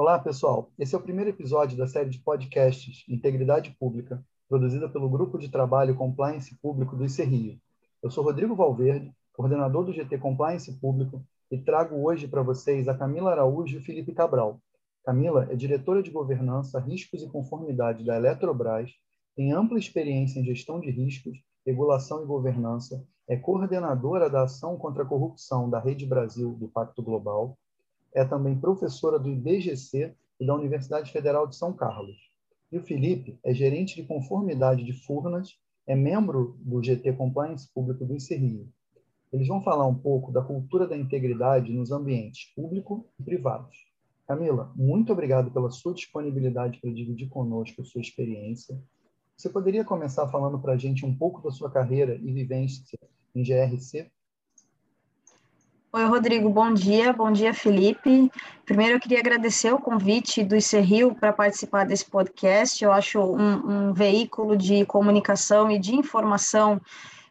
Olá, pessoal. Esse é o primeiro episódio da série de podcasts Integridade Pública, produzida pelo Grupo de Trabalho Compliance Público do ICRIO. Eu sou Rodrigo Valverde, coordenador do GT Compliance Público, e trago hoje para vocês a Camila Araújo e o Felipe Cabral. Camila é diretora de governança, riscos e conformidade da Eletrobras, tem ampla experiência em gestão de riscos, regulação e governança, é coordenadora da ação contra a corrupção da Rede Brasil do Pacto Global, é também professora do IBGC e da Universidade Federal de São Carlos. E o Felipe é gerente de conformidade de Furnas, é membro do GT Compliance Público do ICRIO. Eles vão falar um pouco da cultura da integridade nos ambientes público e privados. Camila, muito obrigado pela sua disponibilidade para dividir conosco sua experiência. Você poderia começar falando para a gente um pouco da sua carreira e vivência em GRC? Oi, Rodrigo, bom dia. Bom dia, Felipe. Primeiro, eu queria agradecer o convite do ICRIO para participar desse podcast. Eu acho um, um, veículo de comunicação e de informação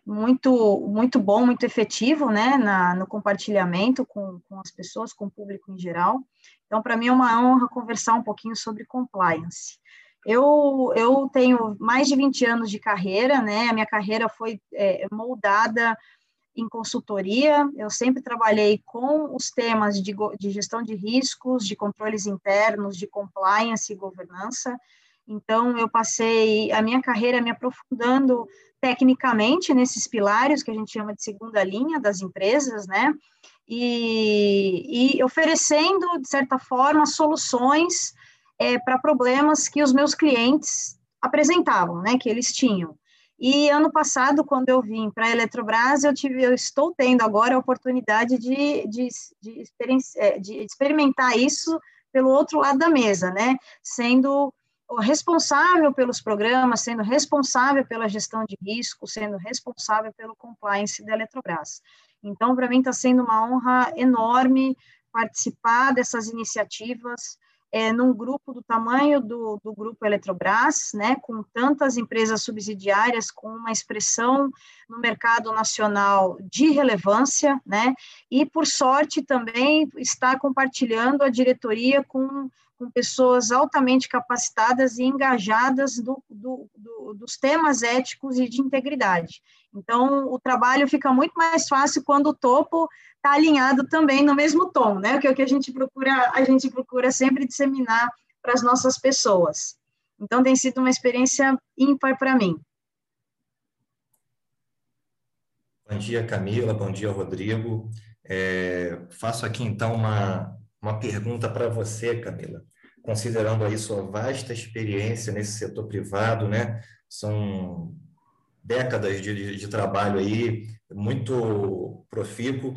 muito, muito bom, muito efetivo, né, na, no compartilhamento com, com as pessoas, com o público em geral. Então, para mim é uma honra conversar um pouquinho sobre compliance. Eu, eu tenho mais de 20 anos de carreira, né, a minha carreira foi é, moldada em consultoria, eu sempre trabalhei com os temas de, de gestão de riscos, de controles internos, de compliance e governança. Então, eu passei a minha carreira me aprofundando tecnicamente nesses pilares que a gente chama de segunda linha das empresas, né? E, e oferecendo, de certa forma, soluções é, para problemas que os meus clientes apresentavam, né? Que eles tinham. E ano passado, quando eu vim para a Eletrobras, eu tive, eu estou tendo agora a oportunidade de, de, de, é, de, experimentar isso pelo outro lado da mesa, né? Sendo responsável pelos programas, sendo responsável pela gestão de risco, sendo responsável pelo compliance da Eletrobras. Então, para mim está sendo uma honra enorme participar dessas iniciativas, é, num grupo do tamanho do, do grupo Eletrobras, né, com tantas empresas subsidiárias, com uma expressão no mercado nacional de relevância, né, e por sorte também está compartilhando a diretoria com, com pessoas altamente capacitadas e engajadas do, do, do, dos temas éticos e de integridade. Então, o trabalho fica muito mais fácil quando o topo está alinhado também no mesmo tom, né? Que é o que a gente procura, a gente procura sempre disseminar para as nossas pessoas. Então, tem sido uma experiência ímpar para mim. Bom dia, Camila. Bom dia, Rodrigo. É, faço aqui, então, uma, uma pergunta para você, Camila. Considerando aí sua vasta experiência nesse setor privado, né? São décadas de, de trabalho aí, muito profícuo,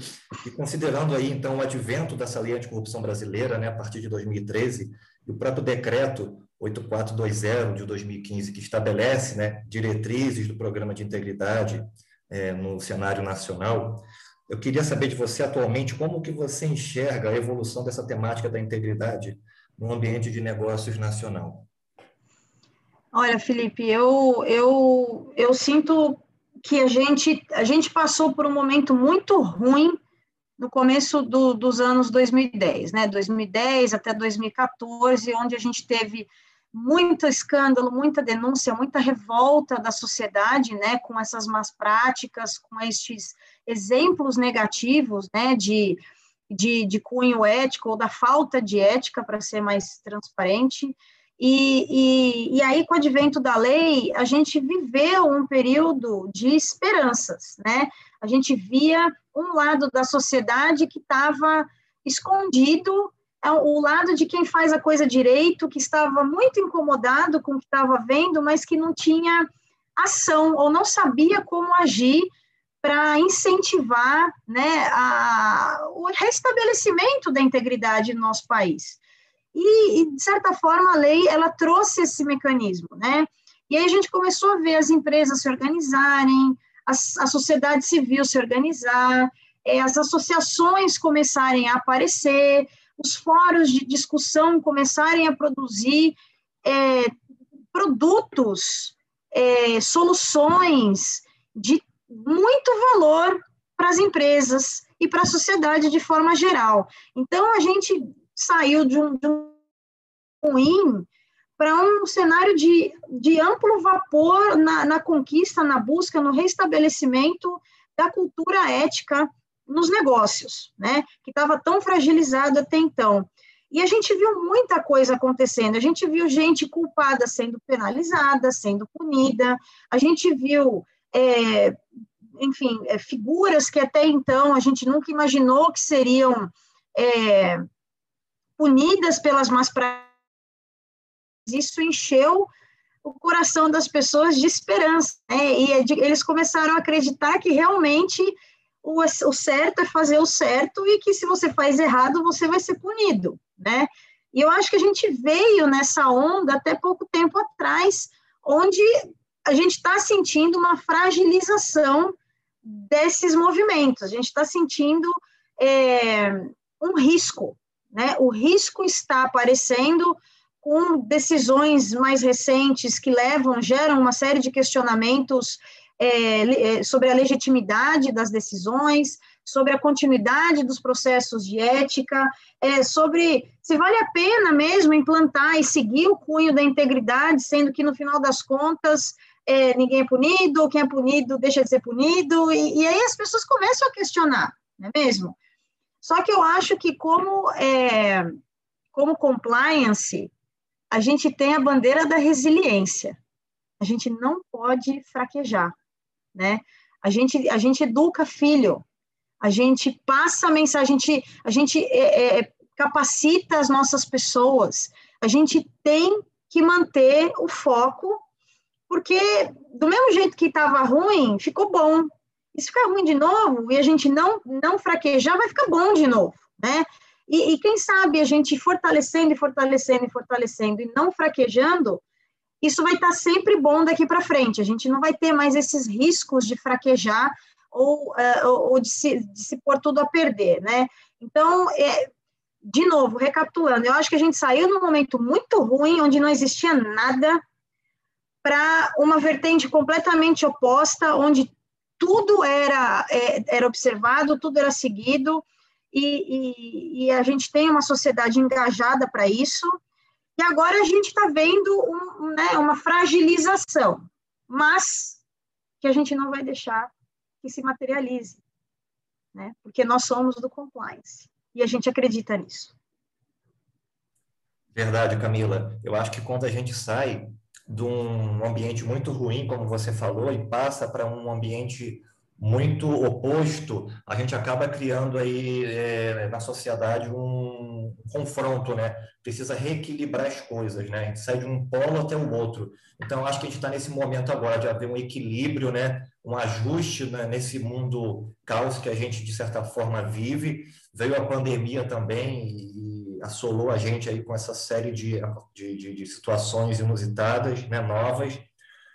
e considerando aí, então, o advento dessa lei anticorrupção brasileira, né, a partir de 2013, e o próprio decreto 8420 de 2015, que estabelece né, diretrizes do programa de integridade é, no cenário nacional, eu queria saber de você atualmente como que você enxerga a evolução dessa temática da integridade no ambiente de negócios nacional. Olha, Felipe, eu, eu, eu sinto que a gente, a gente passou por um momento muito ruim no começo do, dos anos 2010, né? 2010 até 2014, onde a gente teve muito escândalo, muita denúncia, muita revolta da sociedade, né, com essas más práticas, com estes exemplos negativos, né, de, de, de cunho ético ou da falta de ética, para ser mais transparente, e, e, e, aí, com o advento da lei, a gente viveu um período de esperanças, né? A gente via um lado da sociedade que estava escondido, é, o lado de quem faz a coisa direito, que estava muito incomodado com o que estava vendo, mas que não tinha ação ou não sabia como agir para incentivar né, a, o restabelecimento da integridade no nosso país. E, e, de certa forma, a lei ela trouxe esse mecanismo, né? E aí a gente começou a ver as empresas se organizarem, a, a sociedade civil se organizar, é, as associações começarem a aparecer, os fóruns de discussão começarem a produzir é, produtos, é, soluções de muito valor para as empresas e para a sociedade de forma geral. Então, a gente saiu de um, de um ruim para um cenário de, de amplo vapor na, na conquista, na busca, no restabelecimento da cultura ética nos negócios, né? Que estava tão fragilizado até então. E a gente viu muita coisa acontecendo. A gente viu gente culpada sendo penalizada, sendo punida. A gente viu, é, enfim, é, figuras que até então a gente nunca imaginou que seriam é, punidas pelas más práticas. Isso encheu o coração das pessoas de esperança, né? E é eles começaram a acreditar que realmente o, o certo é fazer o certo e que se você faz errado, você vai ser punido, né? E eu acho que a gente veio nessa onda até pouco tempo atrás, onde a gente está sentindo uma fragilização desses movimentos, a gente está sentindo é, um risco, né? O risco está aparecendo com decisões mais recentes que levam, geram uma série de questionamentos é, é, sobre a legitimidade das decisões, sobre a continuidade dos processos de ética, é, sobre se vale a pena mesmo implantar e seguir o cunho da integridade, sendo que no final das contas é, ninguém é punido, quem é punido deixa de ser punido, e, e, aí as pessoas começam a questionar, não é mesmo? Só que eu acho que como, é, como compliance, a gente tem a bandeira da resiliência. A gente não pode fraquejar né? A gente, a gente educa filho, a gente passa a mensagem, a gente, a gente é, é, capacita as nossas pessoas, a gente tem que manter o foco, porque do mesmo jeito que estava ruim, ficou bom. E se ficar ruim de novo e a gente não, não fraquejar, vai ficar bom de novo, né? E, e quem sabe a gente fortalecendo e fortalecendo e fortalecendo e não fraquejando, isso vai estar sempre bom daqui para frente. A gente não vai ter mais esses riscos de fraquejar ou, uh, ou de, se, de se pôr tudo a perder, né? Então, é, de novo, recapitulando, eu acho que a gente saiu num momento muito ruim, onde não existia nada, para uma vertente completamente oposta, onde tudo era, é, era observado, tudo era seguido, e, e, e a gente tem uma sociedade engajada para isso, e agora a gente está vendo um, né, uma fragilização, mas que a gente não vai deixar que se materialize, né? porque nós somos do compliance e a gente acredita nisso. Verdade, Camila. Eu acho que quando a gente sai de um ambiente muito ruim, como você falou, e passa para um ambiente muito oposto, a gente acaba criando aí é, na sociedade um confronto, né? Precisa reequilibrar as coisas, né? A gente sai de um polo até o outro. Então, acho que a gente está nesse momento agora de haver um equilíbrio, né? Um ajuste né? nesse mundo caos que a gente, de certa forma, vive. Veio a pandemia também e assolou a gente aí com essa série de, de, de situações inusitadas, né? Novas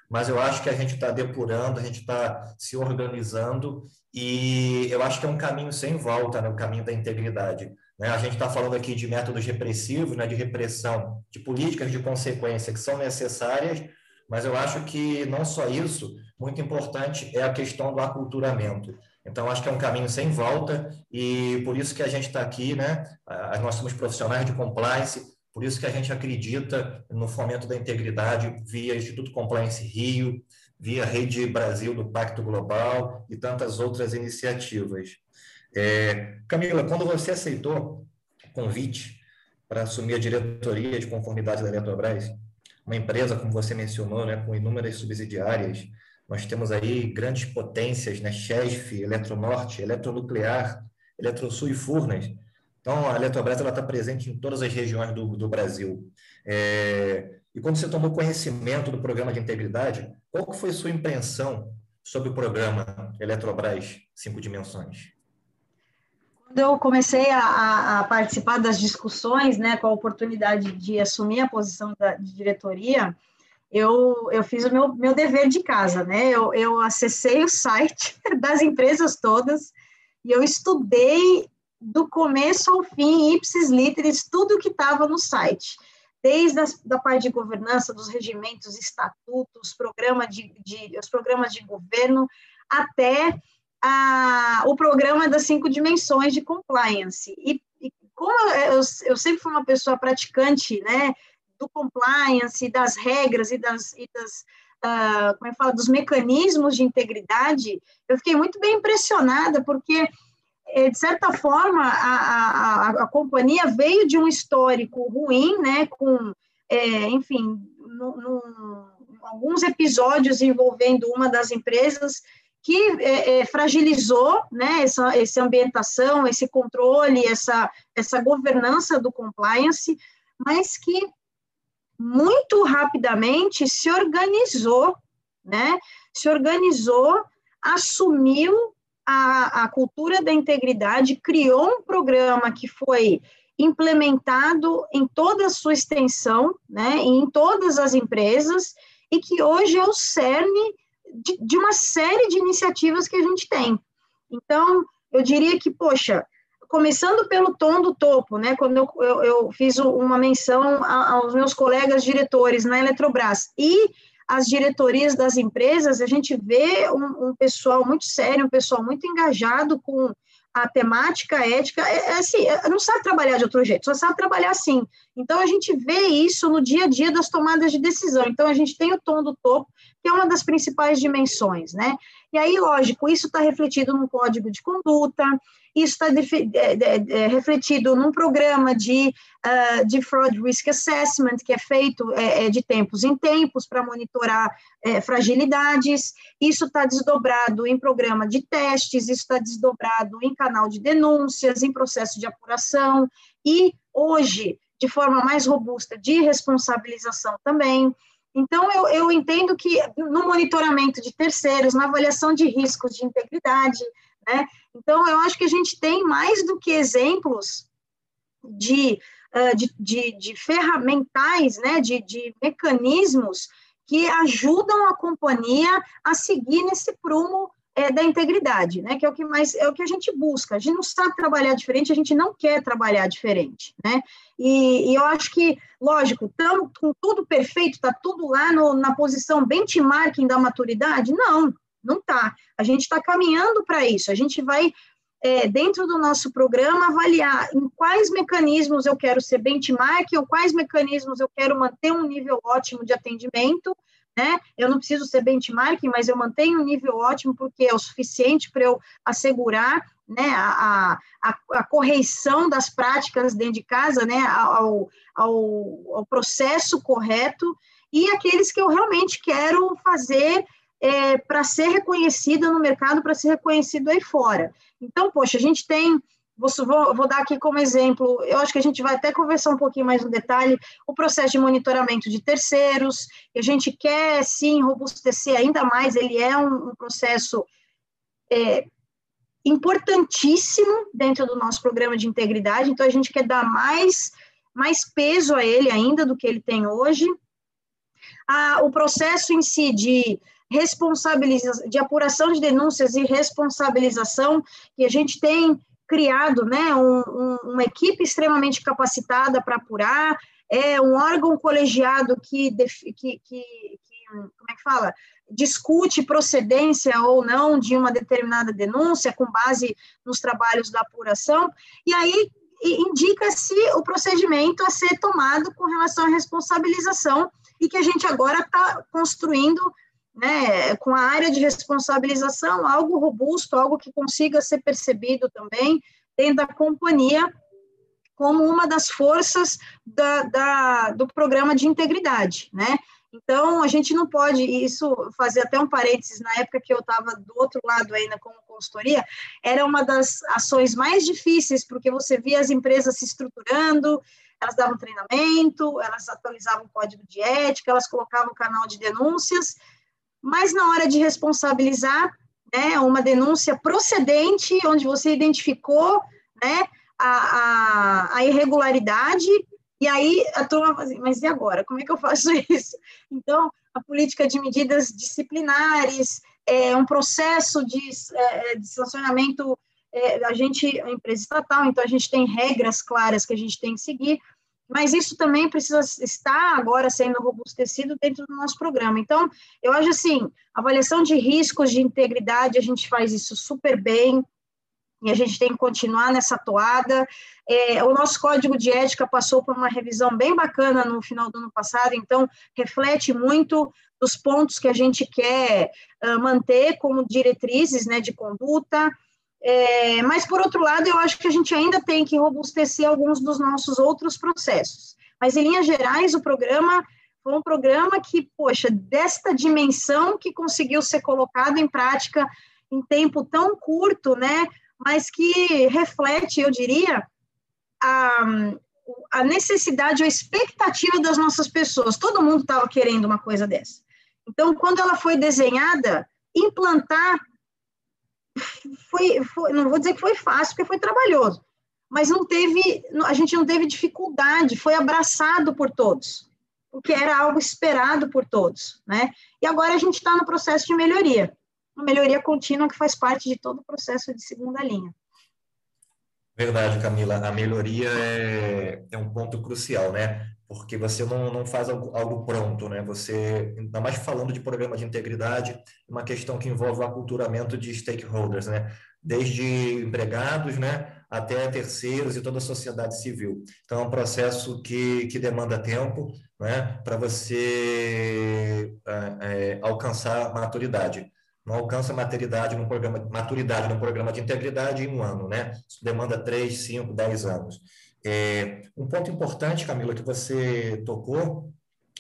mas eu acho que a gente está depurando, a gente está se organizando e eu acho que é um caminho sem volta, né, o caminho da integridade. Né? A gente está falando aqui de métodos repressivos, né, de repressão, de políticas de consequência que são necessárias, mas eu acho que não só isso, muito importante é a questão do aculturamento. Então, acho que é um caminho sem volta e por isso que a gente está aqui, né? Nós somos profissionais de compliance, por isso que a gente acredita no fomento da integridade via Instituto Compliance Rio, via Rede Brasil do Pacto Global e tantas outras iniciativas. É, Camila, quando você aceitou o convite para assumir a diretoria de conformidade da Eletrobras, uma empresa, como você mencionou, né, com inúmeras subsidiárias, nós temos aí grandes potências, né, Chesf, Eletronorte, Eletronuclear, Eletrosul e Furnas, então, a Eletrobras está presente em todas as regiões do, do Brasil. É, e quando você tomou conhecimento do programa de integridade, qual foi sua impressão sobre o programa Eletrobras Cinco Dimensões? Quando eu comecei a, a, participar das discussões, né, com a oportunidade de assumir a posição da, de diretoria, eu, eu fiz o meu, meu dever de casa, né? Eu, eu acessei o site das empresas todas e eu estudei do começo ao fim, ipsis literis, tudo que estava no site, desde a da parte de governança, dos regimentos, estatutos, programa de, de, os programas de governo, até a, o programa das cinco dimensões de compliance. E, e como eu, eu, sempre fui uma pessoa praticante, né, do compliance, das regras e das, e das uh, como é que fala, dos mecanismos de integridade, eu fiquei muito bem impressionada, porque, eh, de certa forma, a, a, a, companhia veio de um histórico ruim, né, com, é, enfim, alguns episódios envolvendo uma das empresas que é, é, fragilizou né, essa, essa ambientação, esse controle, essa, essa governança do compliance, mas que muito rapidamente se organizou, né? Se organizou, assumiu a, a cultura da integridade, criou um programa que foi implementado em toda a sua extensão, né? Em todas as empresas e que hoje é o cerne de, de uma série de iniciativas que a gente tem. Então, eu diria que, poxa, começando pelo tom do topo, né? Quando eu, eu, eu fiz uma menção aos meus colegas diretores na Eletrobras e as diretorias das empresas, a gente vê um, um, pessoal muito sério, um pessoal muito engajado com a temática a ética, é, é assim, é, não sabe trabalhar de outro jeito, só sabe trabalhar assim. Então, a gente vê isso no dia a dia das tomadas de decisão. Então, a gente tem o tom do topo, que é uma das principais dimensões, né? E aí, lógico, isso está refletido no código de conduta, isso está é, refletido num programa de, uh, de Fraud Risk Assessment, que é feito é, de tempos em tempos para monitorar é, fragilidades, isso está desdobrado em programa de testes, isso está desdobrado em canal de denúncias, em processo de apuração, e hoje, de forma mais robusta, de responsabilização também. Então, eu, eu entendo que no monitoramento de terceiros, na avaliação de riscos de integridade, né? Então, eu acho que a gente tem mais do que exemplos de, uh, de, de, de, ferramentais, né? de, de mecanismos que ajudam a companhia a seguir nesse prumo é, da integridade, né? Que é o que mais é o que a gente busca. A gente não sabe trabalhar diferente, a gente não quer trabalhar diferente, né? E, e eu acho que, lógico, estamos com tudo perfeito, está tudo lá no, na posição benchmarking da maturidade? Não, não está. A gente está caminhando para isso. A gente vai, é, dentro do nosso programa, avaliar em quais mecanismos eu quero ser benchmark, ou quais mecanismos eu quero manter um nível ótimo de atendimento, né? Eu não preciso ser benchmark, mas eu mantenho um nível ótimo porque é o suficiente para eu assegurar né, a, a, a, das práticas dentro de casa, né, ao, ao, ao processo correto, e aqueles que eu realmente quero fazer é, para ser reconhecida no mercado, para ser reconhecido aí fora. Então, poxa, a gente tem, vou, vou, dar aqui como exemplo, eu acho que a gente vai até conversar um pouquinho mais no detalhe, o processo de monitoramento de terceiros, a gente quer, sim, robustecer ainda mais, ele é um, um processo é, importantíssimo dentro do nosso programa de integridade, então a gente quer dar mais, mais peso a ele ainda do que ele tem hoje. Ah, o processo em si de responsabilização, de apuração de denúncias e responsabilização, que a gente tem criado né, um, um, uma equipe extremamente capacitada para apurar, é um órgão colegiado que, que, que, que, como é que fala? discute procedência ou não de uma determinada denúncia com base nos trabalhos da apuração, e aí indica-se o procedimento a ser tomado com relação à responsabilização e que a gente agora está construindo né, com a área de responsabilização, algo robusto, algo que consiga ser percebido também dentro da companhia como uma das forças da, da, do programa de integridade, né? Então, a gente não pode, isso fazer até um parênteses, na época que eu estava do outro lado ainda como consultoria, era uma das ações mais difíceis, porque você via as empresas se estruturando, elas davam treinamento, elas atualizavam o código de ética, elas colocavam o canal de denúncias, mas na hora de responsabilizar, né, uma denúncia procedente, onde você identificou, né, a, a, a irregularidade, e aí a turma fala assim, mas e agora? Como é que eu faço isso? Então, a política de medidas disciplinares, é um processo de, é, de sancionamento, é, a gente, empresa estatal, então a gente tem regras claras que a gente tem que seguir, mas isso também precisa estar agora sendo robustecido dentro do nosso programa. Então, eu acho assim, avaliação de riscos de integridade, a gente faz isso super bem, e a gente tem que continuar nessa toada. É, o nosso código de ética passou por uma revisão bem bacana no final do ano passado, então reflete muito dos pontos que a gente quer uh, manter como diretrizes né, de conduta. É, mas, por outro lado, eu acho que a gente ainda tem que robustecer alguns dos nossos outros processos. Mas, em linhas gerais, o programa foi um programa que, poxa, desta dimensão que conseguiu ser colocado em prática em tempo tão curto, né? Mas que reflete, eu diria, a, a necessidade a expectativa das nossas pessoas. Todo mundo estava querendo uma coisa dessa. Então, quando ela foi desenhada, implantar foi, foi, não vou dizer que foi fácil, porque foi trabalhoso, mas não teve, a gente não teve dificuldade, foi abraçado por todos, porque era algo esperado por todos, né? E agora a gente está no processo de melhoria, uma melhoria contínua que faz parte de todo o processo de segunda linha. Verdade, Camila. A melhoria é, é um ponto crucial, né? Porque você não, não faz algo, algo pronto, né? Você, ainda mais falando de programa de integridade, uma questão que envolve o aculturamento de stakeholders, né? Desde empregados, né? Até terceiros e toda a sociedade civil. Então, é um processo que, que demanda tempo, né? Para você é, é, alcançar maturidade não alcança maturidade no programa, maturidade no programa de integridade em um ano, né? Isso demanda três, cinco, dez anos. É, um ponto importante, Camila, que você tocou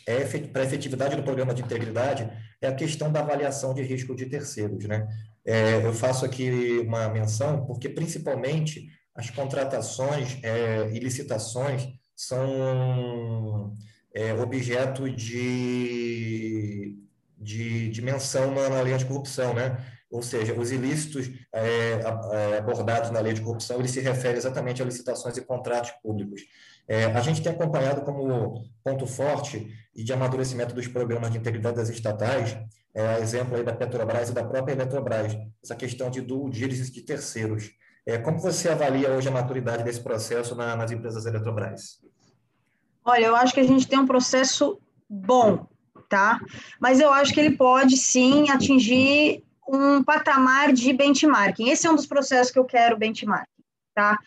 é, para a efetividade do programa de integridade é a questão da avaliação de risco de terceiros, né? É, eu faço aqui uma menção porque, principalmente, as contratações é, e licitações são é, objeto de de, de menção na, na lei anticorrupção, né? Ou seja, os ilícitos é, é, abordados na lei de corrupção, ele se refere exatamente a licitações e contratos públicos. É, a gente tem acompanhado como ponto forte e de amadurecimento dos programas de integridade das estatais, é, exemplo aí da Petrobras e da própria Eletrobras, essa questão de due diligence de terceiros. É, como você avalia hoje a maturidade desse processo na, nas empresas Eletrobras? Olha, eu acho que a gente tem um processo bom tá? Mas eu acho que ele pode sim atingir um patamar de benchmarking. Esse é um dos processos que eu quero benchmarking, tá?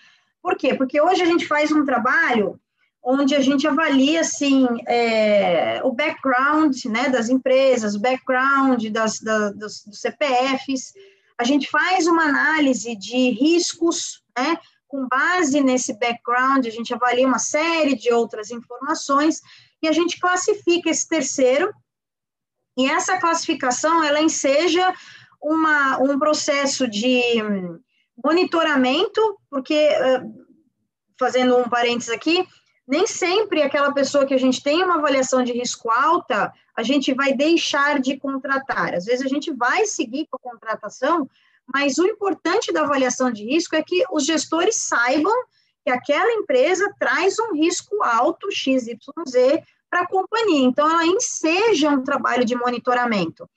Por quê? Porque hoje a gente faz um trabalho onde a gente avalia assim é, o background né, das empresas, o background das, da, dos, dos, CPFs, a gente faz uma análise de riscos, né, com base nesse background, a gente avalia uma série de outras informações e a gente classifica esse terceiro, e essa classificação, ela enseja uma, um processo de monitoramento, porque, fazendo um parênteses aqui, nem sempre aquela pessoa que a gente tem uma avaliação de risco alta, a gente vai deixar de contratar. Às vezes a gente vai seguir com a contratação, mas o importante da avaliação de risco é que os gestores saibam que aquela empresa traz um risco alto, XYZ, para a companhia. Então, ela enseja um trabalho de monitoramento.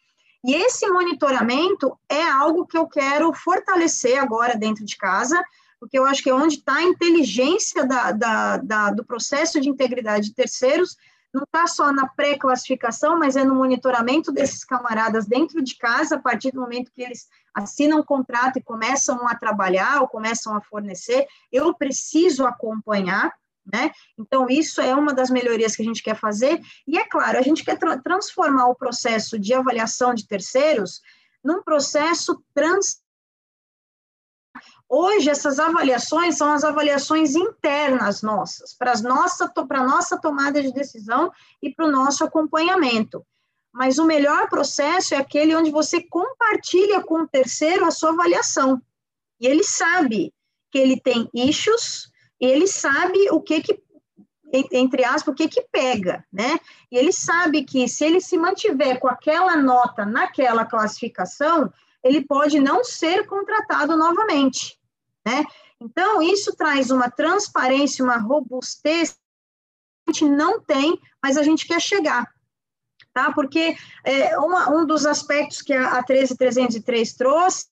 E esse monitoramento é algo que eu quero fortalecer agora dentro de casa, porque eu acho que é onde está a inteligência da, da, da, do processo de integridade de terceiros, não está só na pré-classificação, mas é no monitoramento desses camaradas dentro de casa, a partir do momento que eles assinam um contrato e começam a trabalhar ou começam a fornecer, eu preciso acompanhar, né? Então, isso é uma das melhorias que a gente quer fazer, e é claro, a gente quer tra transformar o processo de avaliação de terceiros num processo trans Hoje, essas avaliações são as avaliações internas nossas, para a nossa, nossa tomada de decisão e para o nosso acompanhamento. Mas o melhor processo é aquele onde você compartilha com o terceiro a sua avaliação. E ele sabe que ele tem issues, ele sabe o que que entre aspas, o que que pega, né? E ele sabe que se ele se mantiver com aquela nota naquela classificação, ele pode não ser contratado novamente né? Então, isso traz uma transparência, uma robustez que a gente não tem, mas a gente quer chegar, tá? Porque é, uma, um dos aspectos que a, a 13303 trouxe,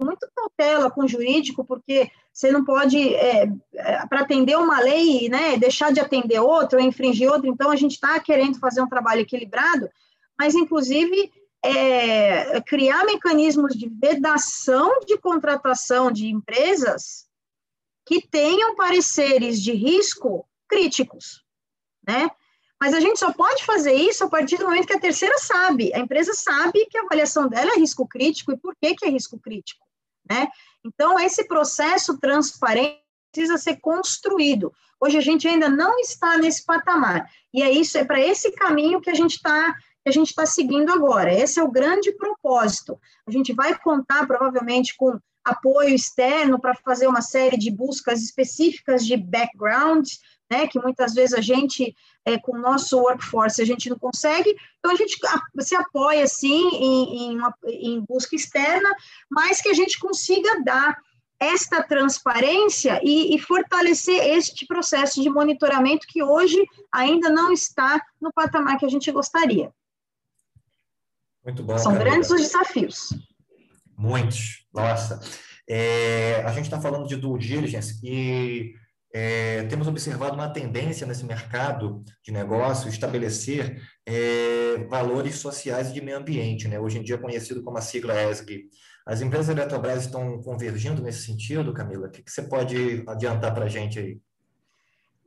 muito cautela com o jurídico, porque você não pode, é, é, para atender uma lei, né, deixar de atender outra ou infringir outra, então a gente está querendo fazer um trabalho equilibrado, mas, inclusive, é, criar mecanismos de vedação de contratação de empresas que tenham pareceres de risco críticos, né? Mas a gente só pode fazer isso a partir do momento que a terceira sabe, a empresa sabe que a avaliação dela é risco crítico e por que, que é risco crítico, né? Então, esse processo transparente precisa ser construído. Hoje a gente ainda não está nesse patamar, e é isso, é para esse caminho que a gente está que a gente está seguindo agora. Esse é o grande propósito. A gente vai contar provavelmente com apoio externo para fazer uma série de buscas específicas de background, né, que muitas vezes a gente, é, com o nosso workforce, a gente não consegue, então a gente se apoia, sim, em, em, uma, em busca externa, mas que a gente consiga dar esta transparência e, e, fortalecer este processo de monitoramento que hoje ainda não está no patamar que a gente gostaria. Muito bom. São Carolina. grandes os desafios. Muitos, nossa. É, a gente está falando de due diligence e é, temos observado uma tendência nesse mercado de negócio estabelecer é, valores sociais e de meio ambiente, né? hoje em dia conhecido como a sigla ESG. As empresas Eletrobras estão convergindo nesse sentido, Camila? O que, que você pode adiantar para a gente aí?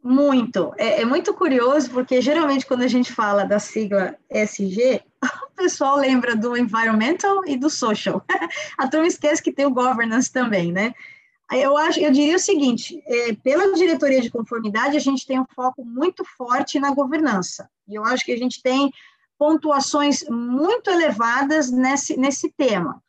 Muito. É, é, muito curioso, porque geralmente quando a gente fala da sigla SG, o pessoal lembra do environmental e do social. a turma esquece que tem o governance também, né? Eu acho, eu diria o seguinte: é, pela diretoria de conformidade, a gente tem um foco muito forte na governança. E eu acho que a gente tem pontuações muito elevadas nesse, nesse tema.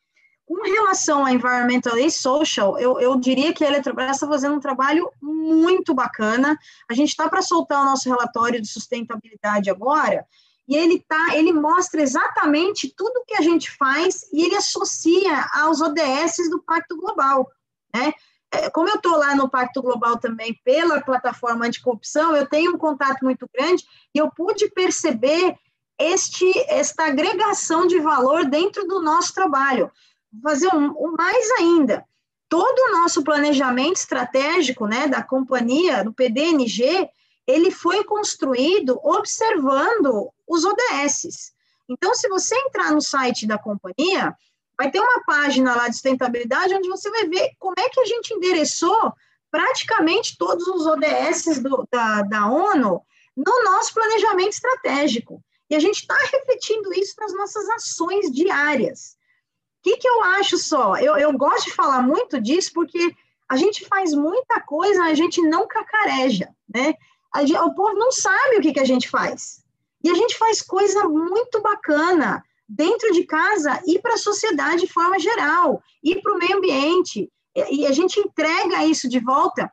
Com relação a environmental e social, eu, eu diria que a Eletrobras está fazendo um trabalho muito bacana. A gente está para soltar o nosso relatório de sustentabilidade agora, e ele tá, ele mostra exatamente tudo que a gente faz e ele associa aos ODS do Pacto Global. Né? É, como eu estou lá no Pacto Global também pela plataforma anticorrupção, eu tenho um contato muito grande e eu pude perceber este, esta agregação de valor dentro do nosso trabalho. Vou fazer um, um mais ainda. Todo o nosso planejamento estratégico né, da companhia, do PDNG, ele foi construído observando os ODSs. Então, se você entrar no site da companhia, vai ter uma página lá de sustentabilidade onde você vai ver como é que a gente endereçou praticamente todos os ODS do, da, da ONU no nosso planejamento estratégico. E a gente está refletindo isso nas nossas ações diárias. O que, que eu acho só? Eu, eu gosto de falar muito disso porque a gente faz muita coisa, a gente não cacareja, né? Gente, o povo não sabe o que, que a gente faz. E a gente faz coisa muito bacana dentro de casa e para a sociedade de forma geral, e para o meio ambiente. E a gente entrega isso de volta,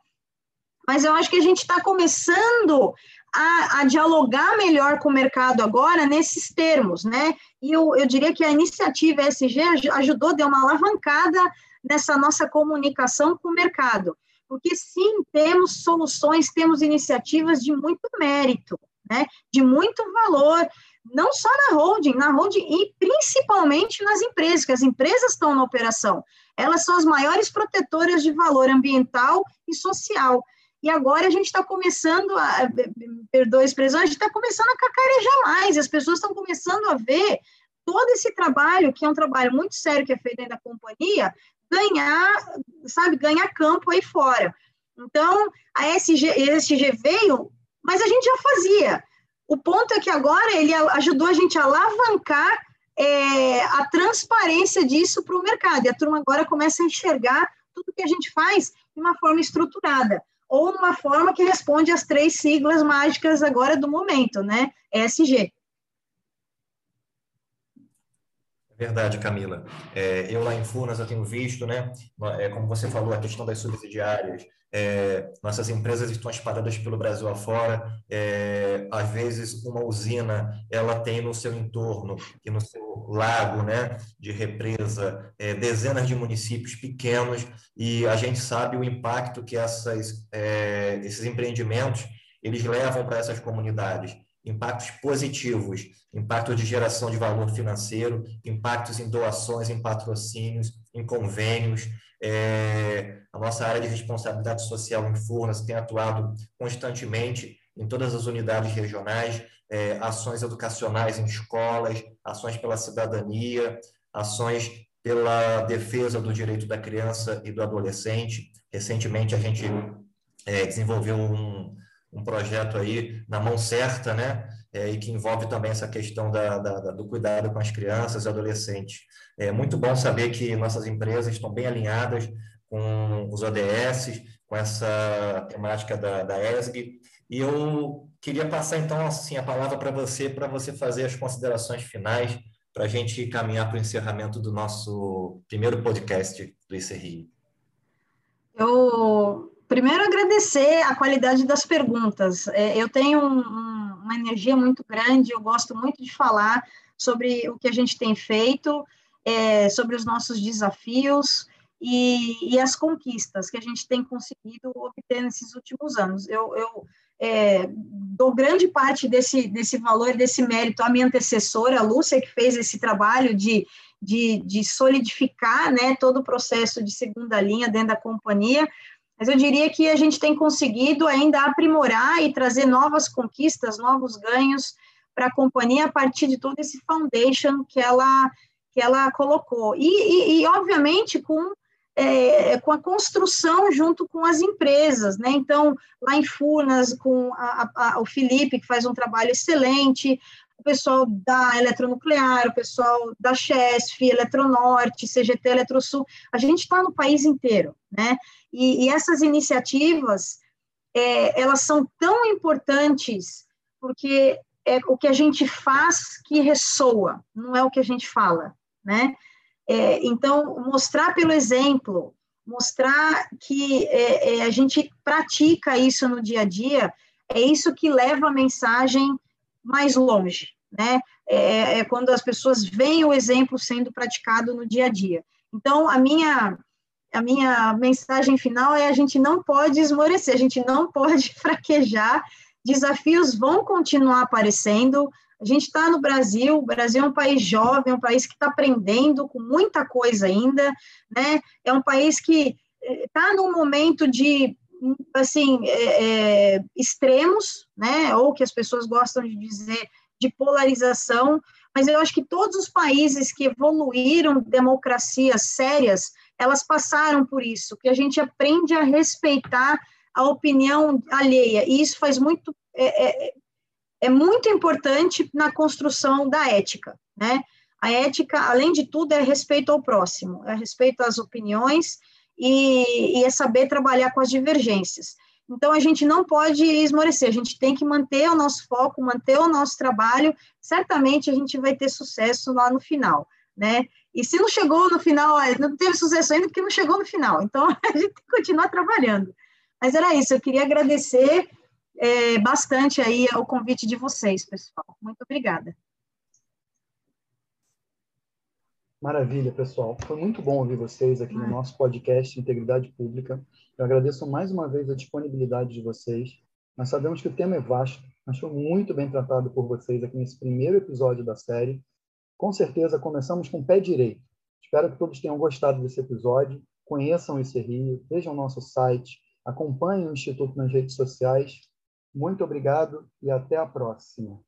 mas eu acho que a gente está começando a, a, dialogar melhor com o mercado agora nesses termos, né? E eu, eu diria que a iniciativa SG ajudou, deu uma alavancada nessa nossa comunicação com o mercado. Porque sim, temos soluções, temos iniciativas de muito mérito, né? De muito valor, não só na holding, na holding e principalmente nas empresas, que as empresas estão na operação. Elas são as maiores protetoras de valor ambiental e social. E agora a gente está começando a, perdoa a expressão, a gente está começando a cacarejar mais, as pessoas estão começando a ver todo esse trabalho, que é um trabalho muito sério que é feito dentro da companhia, ganhar, sabe, ganhar campo aí fora. Então, a SG, a SG veio, mas a gente já fazia. O ponto é que agora ele ajudou a gente a alavancar é, a transparência disso para o mercado. E a turma agora começa a enxergar tudo que a gente faz de uma forma estruturada, ou numa forma que responde às três siglas mágicas agora do momento, né? ESG. É verdade, Camila. É, eu lá em Furnas eu tenho visto, né? É, como você falou, a questão das subsidiárias, é, nossas empresas estão espalhadas pelo Brasil afora. É, às vezes, uma usina ela tem no seu entorno e no seu lago, né, de represa, é, dezenas de municípios pequenos e a gente sabe o impacto que essas, é, esses empreendimentos eles levam para essas comunidades. Impactos positivos, impacto de geração de valor financeiro, impactos em doações, em patrocínios, em convênios. É, a nossa área de responsabilidade social em Furnas tem atuado constantemente em todas as unidades regionais, é, ações educacionais em escolas, ações pela cidadania, ações pela defesa do direito da criança e do adolescente. Recentemente, a gente é, desenvolveu um, um projeto aí na mão certa, né? É, e que envolve também essa questão da, da, do cuidado com as crianças e adolescentes. É muito bom saber que nossas empresas estão bem alinhadas com os ODS, com essa temática da, da ESG, e eu queria passar, então, assim, a palavra para você, para você fazer as considerações finais, para a gente caminhar para o encerramento do nosso primeiro podcast do ICRI. Eu, primeiro, agradecer a qualidade das perguntas. É, eu tenho um, uma energia muito grande, eu gosto muito de falar sobre o que a gente tem feito, é, sobre os nossos desafios, e, e, as conquistas que a gente tem conseguido obter nesses últimos anos. Eu, eu é, dou grande parte desse, desse valor, desse mérito à minha antecessora, a Lúcia, que fez esse trabalho de, de, de solidificar né, todo o processo de segunda linha dentro da companhia, mas eu diria que a gente tem conseguido ainda aprimorar e trazer novas conquistas, novos ganhos para a companhia a partir de todo esse foundation que ela, que ela colocou. E, e, e obviamente, com é, com a construção junto com as empresas, né? Então, lá em Furnas, com a, a, o Felipe, que faz um trabalho excelente, pessoal da Eletronuclear, o pessoal da Chesf, Eletronorte, CGT, Eletrosul, a gente está no país inteiro, né? E, e essas iniciativas, é, elas são tão importantes porque é o que a gente faz que ressoa, não é o que a gente fala, né? É, então, mostrar pelo exemplo, mostrar que é, é, a gente pratica isso no dia a dia, é isso que leva a mensagem mais longe, né? É, é quando as pessoas veem o exemplo sendo praticado no dia a dia. Então, a minha a minha mensagem final é a gente não pode esmorecer, a gente não pode fraquejar, desafios vão continuar aparecendo, a gente está no Brasil, o Brasil é um país jovem, é um país que está aprendendo com muita coisa ainda, né? É um país que está num momento de assim é, é, extremos, né? Ou que as pessoas gostam de dizer de polarização, mas eu acho que todos os países que evoluíram democracias sérias, elas passaram por isso, que a gente aprende a respeitar a opinião alheia, e isso faz muito é, é é muito importante na construção da ética, né? A ética, além de tudo, é respeito ao próximo, é respeito às opiniões e, e é saber trabalhar com as divergências. Então, a gente não pode esmorecer, a gente tem que manter o nosso foco, manter o nosso trabalho, certamente a gente vai ter sucesso lá no final, né? E se não chegou no final, não teve sucesso ainda porque não chegou no final, então a gente tem que continuar trabalhando. Mas era isso, eu queria agradecer é, bastante aí o convite de vocês, pessoal. Muito obrigada. Maravilha, pessoal. Foi muito bom ouvir vocês aqui no nosso podcast Integridade Pública. Eu agradeço mais uma vez a disponibilidade de vocês. Nós sabemos que o tema é vasto, mas foi muito bem tratado por vocês aqui nesse primeiro episódio da série. Com certeza, começamos com o pé direito. Espero que todos tenham gostado desse episódio. Conheçam esse Rio, vejam nosso site, acompanhem o Instituto nas redes sociais muito obrigado e até a próxima.